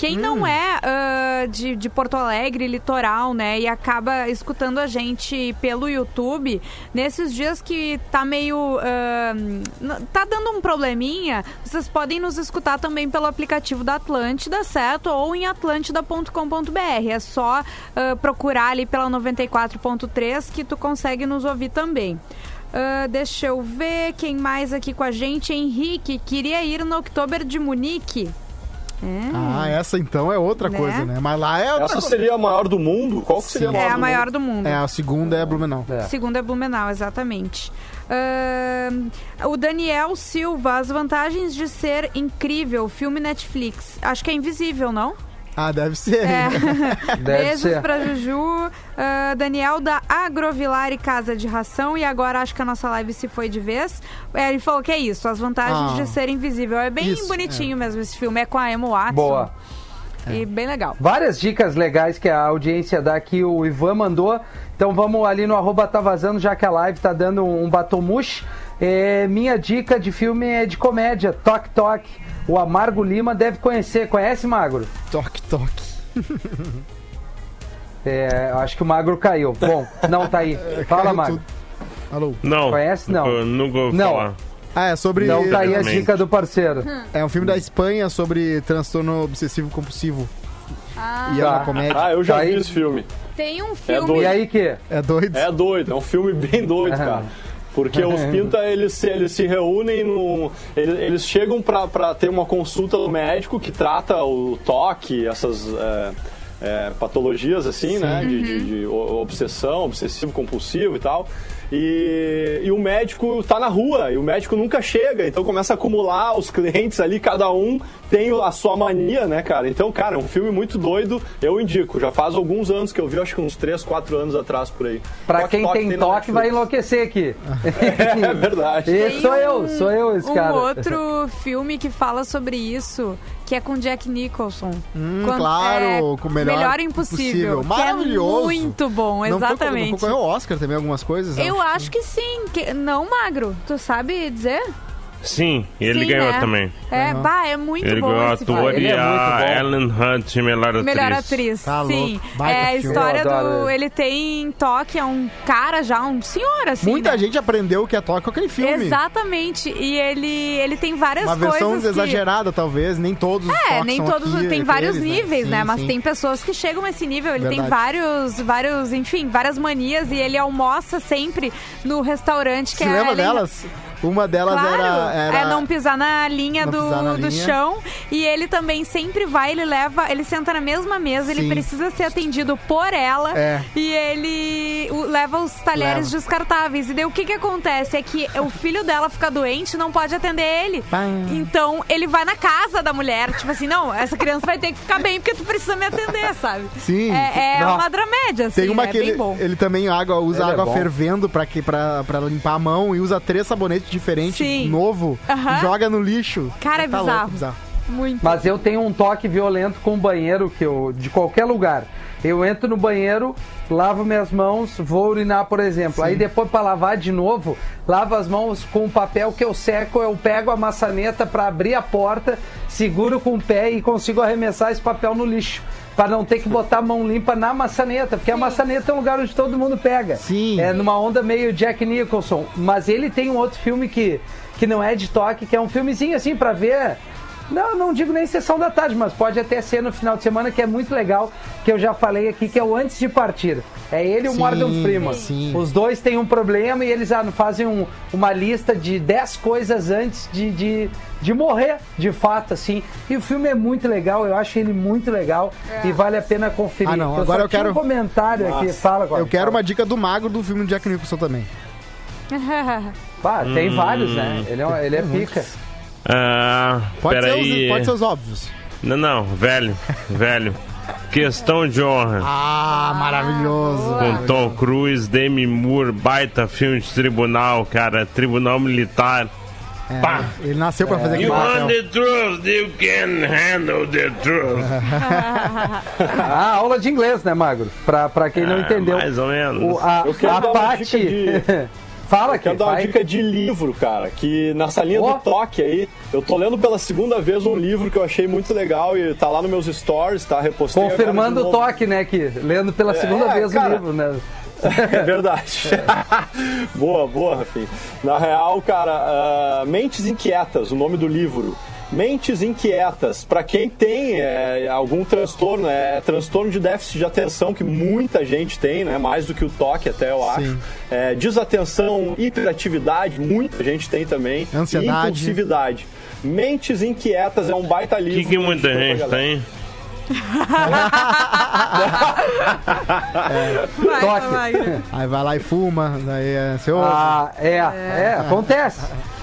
Quem hum. não é uh, de, de Porto Alegre, litoral, né, e acaba escutando a gente pelo YouTube, nesses dias que tá meio. Uh, tá dando um probleminha, vocês podem nos escutar também pelo aplicativo da Atlântida, certo? Ou em atlântida.com.br. É só uh, procurar ali pela 94.3 que tu consegue nos ouvir também. Uh, deixa eu ver quem mais aqui com a gente. Henrique, queria ir no Oktober de Munique. É. Ah, essa então é outra né? coisa, né? Mas lá é outra Essa seria a maior do mundo? Qual que seria a maior? É a maior mundo? do mundo. É, a segunda é Blumenau. É. Segunda é Blumenau, exatamente. Uh, o Daniel Silva, as vantagens de ser incrível, filme Netflix. Acho que é invisível, não? Ah, deve ser. É. deve Beijos ser. pra Juju. Uh, Daniel da Agrovilar e Casa de Ração. E agora acho que a nossa live se foi de vez. É, ele falou que é isso, as vantagens Ah. de ser invisível. É bem Isso, bonitinho mesmo esse filme. É com a Emma Watson. Boa. E bem legal. Várias dicas legais que a audiência dá aqui, o Ivan mandou. Então vamos ali no arroba tá vazando, já que a live tá dando um batomush. É, minha dica de filme é de comédia, Toque Toque. O Amargo Lima deve conhecer. Conhece, Magro? Toque, toque. É, acho que o Magro caiu. Bom, não tá aí. Fala, Caiu Magro. tudo. Alô? Não. Conhece? Não. Nunca ouvi Não. falar. Ah, é sobre. Não tá aí a dica do parceiro. É um filme da Espanha sobre transtorno obsessivo compulsivo. Ah, E é uma Tá. comédia. Ah, eu já Tá vi aí. esse filme. tem um É filme. doido. E aí que? É doido. É doido, é um filme bem doido, cara. Porque os Pinta, eles, se- eles se reúnem no. Eles, eles chegam pra, pra ter uma consulta do médico que trata o toque, essas é, é, patologias assim, né? De, de- de obsessão, obsessivo compulsivo e tal. E, e o médico tá na rua, e o médico nunca chega, então começa a acumular os clientes ali, cada um tem a sua mania, né, cara? Então, cara, é um filme muito doido, eu indico. Já faz alguns anos que eu vi, acho que uns 3, 4 anos atrás por aí. Pra Toque, quem Toque tem na toque, vai enlouquecer aqui. É verdade. Esse Tem sou um- eu, sou eu esse um cara. outro filme que fala sobre isso, que é com Jack Nicholson. Hum, Quando- claro, é, com o melhor, Impossível. Maravilhoso. Que é muito bom, Não foi- exatamente. Não concorreu ao Oscar também, algumas coisas? Eu acho que sim. Que... Não, Magro, tu sabe dizer? Sim, ele Sim, ganhou né? também. É, bah, é muito Ele bom ganhou filme. ator Ele e é a. Ellen Hunt, melhor atriz. Melhor atriz, Tá sim. É a história do. ele. Ele tem em toque, é um cara já, um senhor, assim. Muita né? gente aprendeu o que é toque com aquele filme. Exatamente. E ele, ele tem várias Uma versão coisas. que... exagerada, talvez. Nem todos os É, nem são todos. aqui, tem vários aqueles, né? níveis, né? Sim, Mas sim. tem pessoas que chegam a esse nível. Ele tem Verdade. vários, vários, enfim, várias manias e ele almoça sempre no restaurante que Se é lembra Ellen- delas? Uma delas Claro, era, era... é não pisar na linha, do, pisar na do linha. chão. E ele também sempre vai, ele leva, ele senta na mesma mesa, ele Sim. precisa ser atendido por ela. É. E ele leva os talheres Leva. descartáveis. E daí o que que acontece? É que o filho dela fica doente e não pode atender ele. Pá. Então ele vai na casa da mulher, tipo assim, não, essa criança vai ter que ficar bem porque tu precisa me atender, sabe? Sim. É, é Não. uma dramédia, assim, Tem uma é que bem ele, bom. ele também água, usa Ele é água fervendo pra, que, pra, pra limpar a mão e usa três sabonetes diferentes, Sim. novo, e joga no lixo. Cara, é Tá bizarro. louco, bizarro. Muito. Mas eu tenho um toque violento com o banheiro que eu de qualquer lugar. Eu entro no banheiro, lavo minhas mãos, vou urinar, por exemplo. Aí depois para lavar de novo, lavo as mãos com o papel que eu seco, eu pego a maçaneta para abrir a porta, seguro com o pé e consigo arremessar esse papel no lixo. Para não ter que botar a mão limpa na maçaneta, porque a maçaneta é um lugar onde todo mundo pega. Sim. É numa onda meio Jack Nicholson. Mas ele tem um outro filme que, que não é de toque, que é um filmezinho assim para ver não, não digo nem sessão da tarde, mas pode até ser no final de semana, que é muito legal, que eu já falei aqui, que é o Antes de Partir. É ele e o Sim, Morgan Freeman. sim. Os dois têm um problema e eles ah, fazem um- uma lista de 10 coisas antes de, de, de morrer, de fato, assim. E o filme é muito legal, eu acho ele muito legal e vale a pena conferir. Ah, não, Eu agora só eu quero- um comentário aqui, fala agora. Eu quero fala. uma dica do magro do filme do Jack Nicholson também. Pá, Hum. tem vários, né? Ele é, ele é pica. Ah, Pode, ser os, pode ser os óbvios. Não, não, velho, velho. Questão de honra. Ah, maravilhoso. Com Tom Cruise, Demi Moore, baita filme de tribunal, cara. Tribunal militar. É, Pá. ele nasceu pra fazer aquele You want the truth, you can handle the truth. Ah, aula de inglês, né, Magro? Pra, pra quem não Ah, entendeu. mais ou menos. O, a Eu a Paty... Fala aqui, Quero dar uma dica de livro, cara, que nessa linha Ó. do toque aí, eu tô lendo pela segunda vez um livro que eu achei muito legal e tá lá nos meus stories, tá? Repostei agora Confirmando o toque, né, que lendo pela segunda É, vez cara. o livro, né? É verdade. boa, boa, Rafinha. Na real, cara, ah, Mentes Inquietas, o nome do livro. Mentes Inquietas, para quem tem é, algum transtorno, é transtorno de déficit de atenção, que muita gente tem, né? Mais do que o toque, até eu acho. É, desatenção, hiperatividade, muita gente tem também. Ansiedade. E impulsividade. Mentes Inquietas é um baita O livro. que, que muita gente galera. tem? Vai, Toque. vai. Aí vai lá e fuma, daí é seu. Ah, é, é, acontece.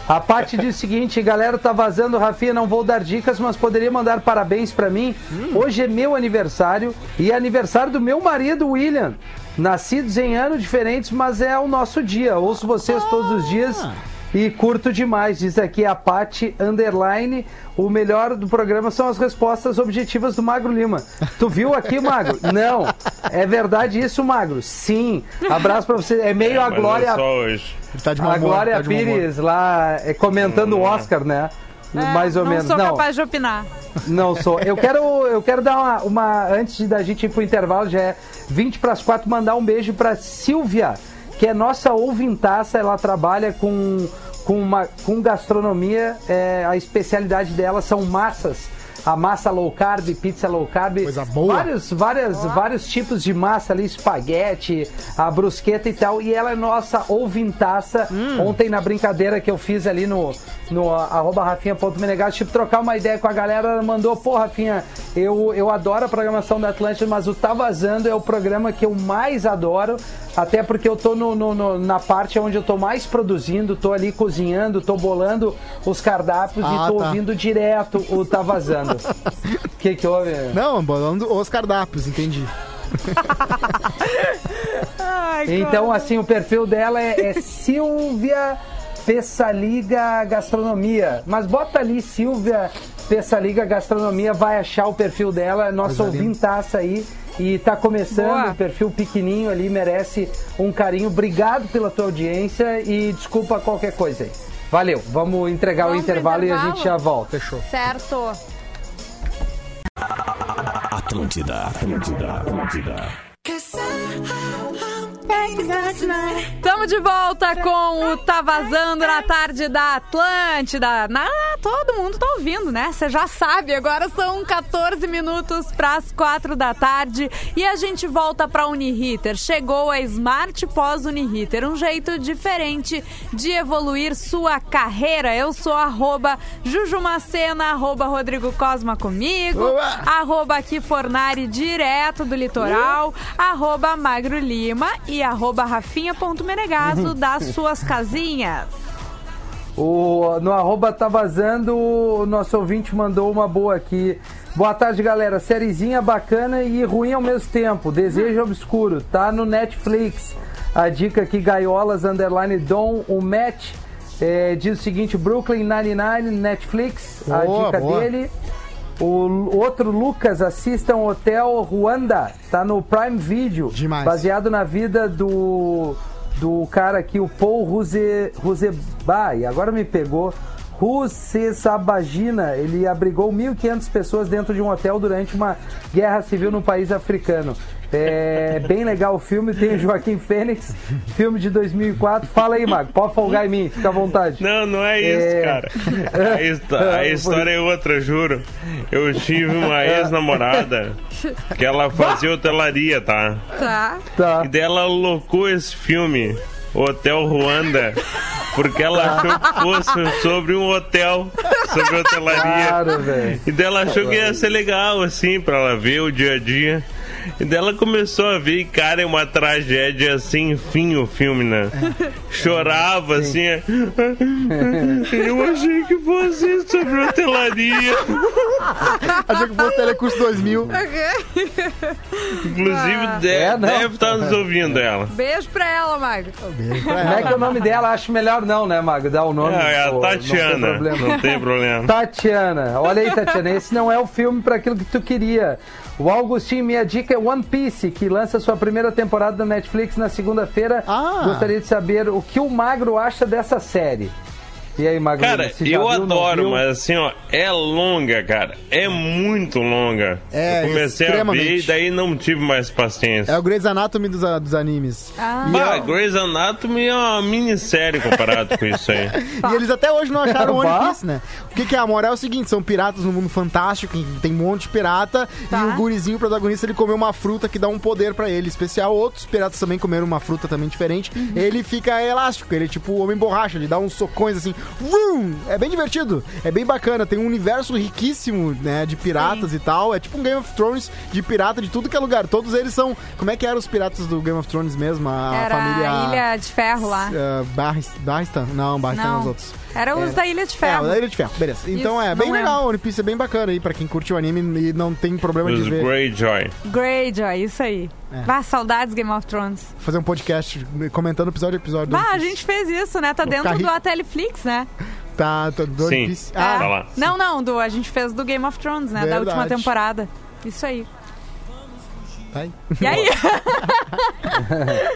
A parte diz o seguinte, galera, tá vazando, Rafinha, não vou dar dicas, mas poderia mandar parabéns pra mim. Hoje é meu aniversário e é aniversário do meu marido, William. Nascidos em anos diferentes, mas é o nosso dia. Ouço vocês todos os dias e curto demais. Diz aqui a Pati Underline. O melhor do programa são as respostas objetivas do Magro Lima. Tu viu aqui, Magro? Não. É verdade isso, Magro? Sim. Abraço pra você. É meio a Mas é Glória só hoje. Ele tá de mau a Glória tá. Pires lá é, comentando o Oscar, né? É, Mais ou não menos. sou Não, capaz de opinar. não sou. Eu quero, eu quero dar uma, uma- Antes da gente ir pro intervalo, já é 20 para as 4, mandar um beijo pra Silvia, que é nossa ouvintaça. Ela trabalha com, com, uma, com gastronomia. é, a especialidade dela são massas. A massa low carb, pizza low carb. Coisa boa. Vários, várias, vários tipos de massa ali, espaguete, a brusqueta e tal. E ela é nossa ouvintaça. Ontem, na brincadeira que eu fiz ali no, no arroba rafinha.menegato, tipo, trocar uma ideia com a galera, ela mandou, pô, Rafinha, eu, eu adoro a programação da Atlântida, mas o Tá Vazando é o programa que eu mais adoro, até porque eu tô no, no- no- na parte onde eu tô mais produzindo, tô ali cozinhando, tô bolando os cardápios Ah, e tô tá. ouvindo direto o Tá Vazando. O que que houve? Não, bolando os cardápios, entendi. Ai, Então, assim, o perfil dela é, é Silvia Pessaliga Gastronomia. Mas bota ali Silvia Pessaliga Gastronomia, vai achar o perfil dela, é nossa Coisa ouvintaça aí. E tá começando, Boa. um perfil pequenininho ali, merece um carinho. Obrigado pela tua audiência e desculpa qualquer coisa aí. Valeu, vamos entregar Vamos o pro intervalo, e a intervalo? gente já volta. Fechou. Certo. Atlântida, Atlântida, Atlântida. Estamos de volta com o Tá Vazando na tarde da Atlântida. Na, todo mundo tá ouvindo, né? Você já sabe. Agora são 14 minutos para as 4 da tarde e a gente volta para Uniriter. Chegou a Smart Pós Uniriter, um jeito diferente de evoluir sua carreira. Eu sou arroba Jujumacena, arroba Rodrigo Cosma comigo, Boa! arroba aqui Fornari direto do litoral, arroba Magro Lima e arroba Rafinha.menegaso das suas casinhas. O, no arroba tá vazando, o nosso ouvinte mandou uma boa aqui. Boa tarde, galera. Sériezinha bacana e ruim ao mesmo tempo. Desejo Obscuro, tá no Netflix. A dica aqui, Gaiolas Underline Dom, o Matt é, diz o seguinte, Brooklyn 99, Netflix, a Boa, dica boa. dele. O outro Lucas, assistam Hotel Ruanda, tá no Prime Video. Demais. Baseado na vida do, do cara aqui, o Paul Ruse. Agora me pegou. Rusesabagina, ele abrigou 1.500 pessoas dentro de um hotel durante uma guerra civil no país africano. É bem legal o filme, tem o Joaquim Fênix, filme de 2004. Fala aí, Mago, pode folgar em mim, fica à vontade. Não, não é isso, É. cara. A, histó- a história é outra, juro. Eu tive uma ex-namorada que ela fazia hotelaria, tá? Tá? Tá. E daí ela alocou esse filme, Hotel Ruanda, porque ela achou que fosse sobre um hotel, sobre hotelaria. Claro, velho. E daí ela achou que ia ser legal, assim, pra ela ver o dia a dia. E daí ela começou a ver, cara, é uma tragédia assim, fim o filme, né? Chorava assim. é. Eu achei que fosse sobre hotelaria. Achei que fosse Telecurso 2000. Inclusive, de- É, não. deve estar nos ouvindo ela. Beijo pra ela, Magro. Beijo pra Como é que é o nome dela? Acho melhor não, né, Mago? Dar o nome. É, é a pô, Tatiana. Não tem problema. Não tem problema. Tatiana, olha aí, Tatiana, esse não é o filme para aquilo que tu queria. O Augustinho, minha dica é One Piece, que lança sua primeira temporada da Netflix na segunda-feira. Ah. Gostaria de saber o que o Magro acha dessa série. E aí, Magro? Cara, você já eu adoro, viu? mas assim, ó, é longa, cara. É muito longa. É, eu comecei a ver e daí não tive mais paciência. É o Grey's Anatomy dos, dos animes. Ah. Bah, Grey's Anatomy é uma minissérie comparado com isso aí. E eles até hoje não acharam o One. Piece, né? O que, que é a moral é o seguinte: são piratas no mundo fantástico, tem um monte de pirata, Tá. e o gurizinho o protagonista ele comeu uma fruta que dá um poder pra ele especial. Outros piratas também comeram uma fruta também diferente. Uhum. Ele fica elástico, ele é tipo o homem borracha, ele dá uns socões assim. Vrum! É bem divertido, é bem bacana. Tem um universo riquíssimo, né, de piratas e tal. É tipo um Game of Thrones de pirata de tudo que é lugar. Todos eles são. Como é que eram os piratas do Game of Thrones mesmo? A Era família. a Ilha de Ferro lá. Uh, Barris- Barristan? Não, Barristan é os outros. Era os da Ilha de É, Ferro. o da Ilha de Ferro, beleza. Então Isso, é bem não legal, o One Piece é bem bacana aí pra quem curte o anime e não tem problema Os de ver. Greyjoy. Greyjoy, isso aí. É. Vá, saudades Game of Thrones. Fazer um podcast comentando episódio a episódio do Bah, One a gente fez isso, né? Tá Vou dentro do rico. Ateliflix, né? Tá, tá do One Sim. Piece. É. Ah, Tá lá. Não, não, do, a gente fez do Game of Thrones, né? Da Verdade. última temporada. Isso aí. Aí. E aí?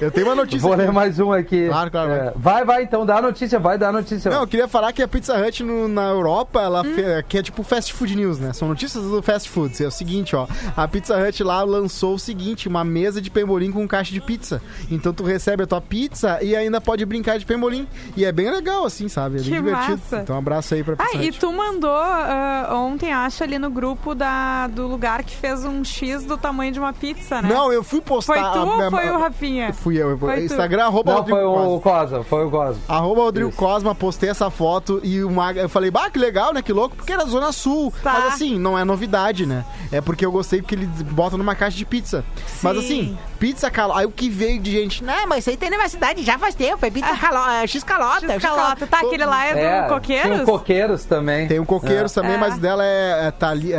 Eu tenho uma notícia. Vou aqui. ler mais um aqui. Claro, claro, É, vai, vai, então, dá a notícia, vai dar a notícia. Não, eu queria falar que a Pizza Hut no- na Europa, ela Hum. fe- que é tipo fast food news, né? São notícias do fast food. É o seguinte, ó. A Pizza Hut lá lançou o seguinte, uma mesa de pembolim com caixa de pizza. Então tu recebe a tua pizza e ainda pode brincar de pembolim. E é bem legal, assim, sabe? É bem Que divertido. massa. Então um abraço aí pra Pizza Ah, e Hut. tu mandou ah, ontem, acho, ali no grupo da, do lugar que fez um X do tamanho de uma pizza, né? Não, eu fui postar... Foi tu a- ou foi o Rafinha? Fui eu. Foi tu. Instagram, arroba Não, Rodrigo foi Cosma. o Cosa, foi o Cosa. Arroba Rodrigo Isso. Cosma, postei essa foto e uma, eu falei, bah, que legal, né? Que louco, porque era Zona Sul. Tá. Mas assim, não é novidade, né? É porque eu gostei porque eles botam numa caixa de pizza. Mas assim, pizza calota. Aí o que veio de gente, não, mas isso aí tem na minha cidade já faz tempo, é pizza calota, é X calota. X calota. Tá, aquele lá é do É, Coqueiros? Tinha o Coqueiros também. Tem um coqueiros também, É. mas dela é, é, Thali- é,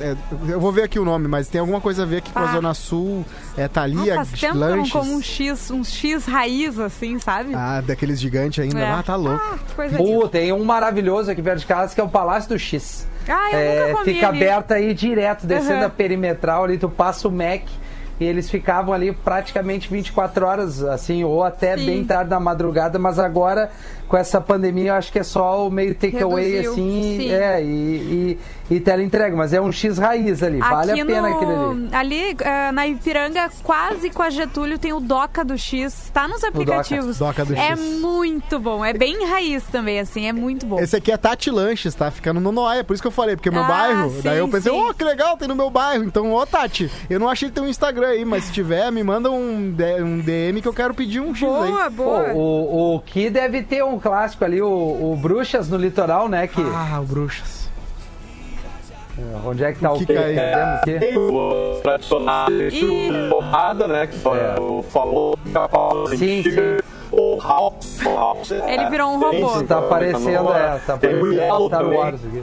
é, é, Eu vou ver aqui o nome, mas tem alguma coisa a ver aqui com a Ah. Zona Sul. É faz tempo que eu não lanches. como um X, um X raiz, assim, sabe? Ah, daqueles gigantes ainda. É. Ah, tá louco. Ah, que coisa Pô, tem um maravilhoso aqui perto de casa que é o Palácio do X. Ah, eu É, nunca comi fica ali. aberto aí direto, descendo Uhum. a perimetral ali, tu passa o Mac e eles ficavam ali praticamente 24 horas, assim, ou até Sim. bem tarde na madrugada, mas agora com essa pandemia eu acho que é só o meio takeaway, assim, sim. é, e, e, e teleentrega, mas é um X raiz ali, vale Aqui a pena no- aquele ali. Ali eh, na Ipiranga, quase com a Getúlio, tem o Doca do X. Tá nos aplicativos. Doca do É X. muito bom. É bem raiz também, assim. É muito bom. Esse aqui é Tati Lanches, tá? Ficando no Noia, por isso que eu falei, porque é meu Ah, bairro. sim, daí eu pensei, ô, que legal, tem no meu bairro. Então, ô, Tati, eu não achei que tem um Instagram aí, mas se tiver, me manda um, um DM que eu quero pedir um X aí. Boa, boa. o, o que deve ter um clássico ali, o, o Bruxas no litoral, né? Que, Ah, o Bruxas. Onde é que tá o, que quê? Perdemos o quê? Tem o tradicional Ih. porrada, né? Que foi É. o famoso Sim, antigo. O House. o House é- Ele virou um robô. Tá aparecendo, é, tá aparecendo Star também. Wars aqui.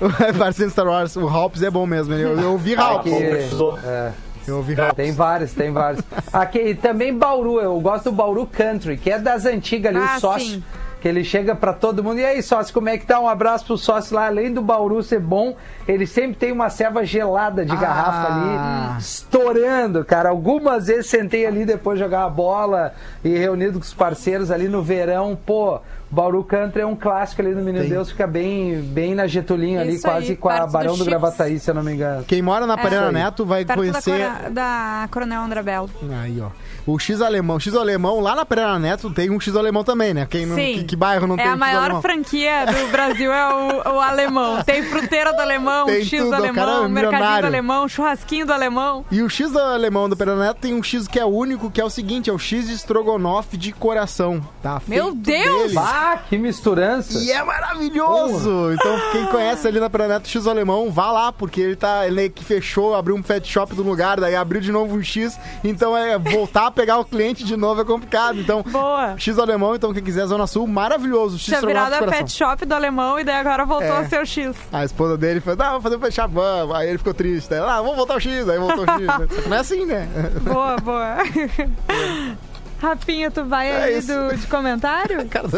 Parecendo Star Wars, o Hops é bom mesmo. Eu, eu ouvi Hops. pô, que- precisou. É. Eu ouvi Hops. Tem vários, tem vários. Aqui, e também Bauru, eu gosto do Bauru Country, que é das antigas ali, Ah, o sócio. sim. Que ele chega pra todo mundo. E aí, sócio, como é que tá? Um abraço pro sócio lá. Além do Bauru ser bom, ele sempre tem uma serva gelada de Ah. garrafa ali, estourando, cara. Algumas vezes sentei ali depois de jogar a bola e reunido com os parceiros ali no verão. Pô, Bauru Country é um clássico ali no Menino Tem. Deus, fica bem, bem na Getulinho ali, Isso aí, quase com a do Barão do, Chips. Gravataí, se eu não me engano. Quem mora na Pereira aí. Neto vai Perto da, conhecer. Cora- da Coronel André Belo. Aí, ó. O X alemão. X alemão, lá na Pereira Neto tem um X alemão também, né? Quem não, Sim. Que, bairro não é tem a X maior alemão? franquia do Brasil, é o, o alemão. Tem fruteira do alemão, Tem X tudo, do é alemão, mercadinho milionário. do alemão, churrasquinho do alemão. E o X alemão do Pereira Neto tem um X que é único, que é o seguinte, é o X de estrogonofe de coração, tá? Meu Deus! dele. Ah, que misturança! E é maravilhoso! Então, quem conhece ali na Pereira Neto X alemão, vá lá, porque ele tá. Ele que fechou, abriu um pet shop do lugar, daí abriu de novo um X. Então é voltar a pegar o cliente de novo é complicado. Então, Boa. X alemão, então quem quiser, Zona Sul, maravilhoso. X Tinha virado a pet shop do alemão e daí agora voltou É. a ser o X. A esposa dele falou, não, vamos fazer um pet shop, vamos. Aí ele ficou triste. Daí, ah, vamos voltar o X, aí voltou o X. Só que não é assim, né? Boa, boa. Rafinha, tu vai É aí do, de comentário? Cara,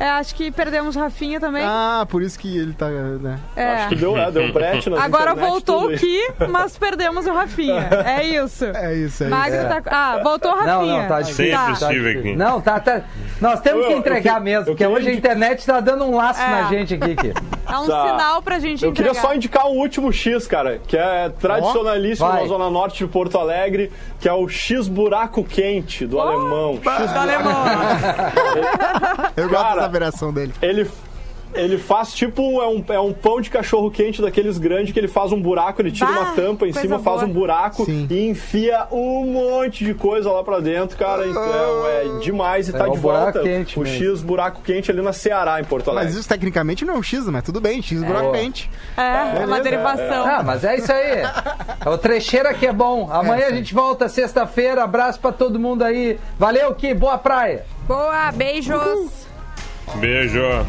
É, acho que perdemos Rafinha também. Ah, por isso que ele tá. Né? é. Acho que deu, é, deu brete nas Agora voltou o. Ki, mas perdemos o Rafinha. É isso. É isso aí. Magro tá. Ah, voltou o Não, Rafinha. não, tá difícil. Sempre Tá. estive aqui. Não, tá, tá. Nós temos que Eu- eu entregar que- mesmo, eu porque queria hoje a internet tá dando um laço É. na gente aqui. aqui. É um Tá. sinal pra gente Eu queria entregar. só indicar um último X, cara, que é tradicionalíssimo Vai. na Zona Norte de Porto Alegre, que é o X buraco quente do alemão. X Do alemão. Eu gosto Cara, dessa variação dele. Ele, ele faz tipo um, é um, é um pão de cachorro quente daqueles grandes que ele faz um buraco, ele tira Bah, uma tampa em cima, faz boa. um buraco Sim. e enfia um monte de coisa lá pra dentro, cara. Então é demais e tá É o de volta. quente o mesmo. X buraco quente ali na Ceará, em Porto Alegre. Mas isso tecnicamente não é um X, mas tudo bem, X buraco Boa. quente. É, é uma Beleza. derivação. Ah, mas é isso aí. É o trecheira que é bom. Amanhã a gente volta sexta-feira. Abraço pra todo mundo aí. Valeu, que boa praia. Boa, beijos. Beijo.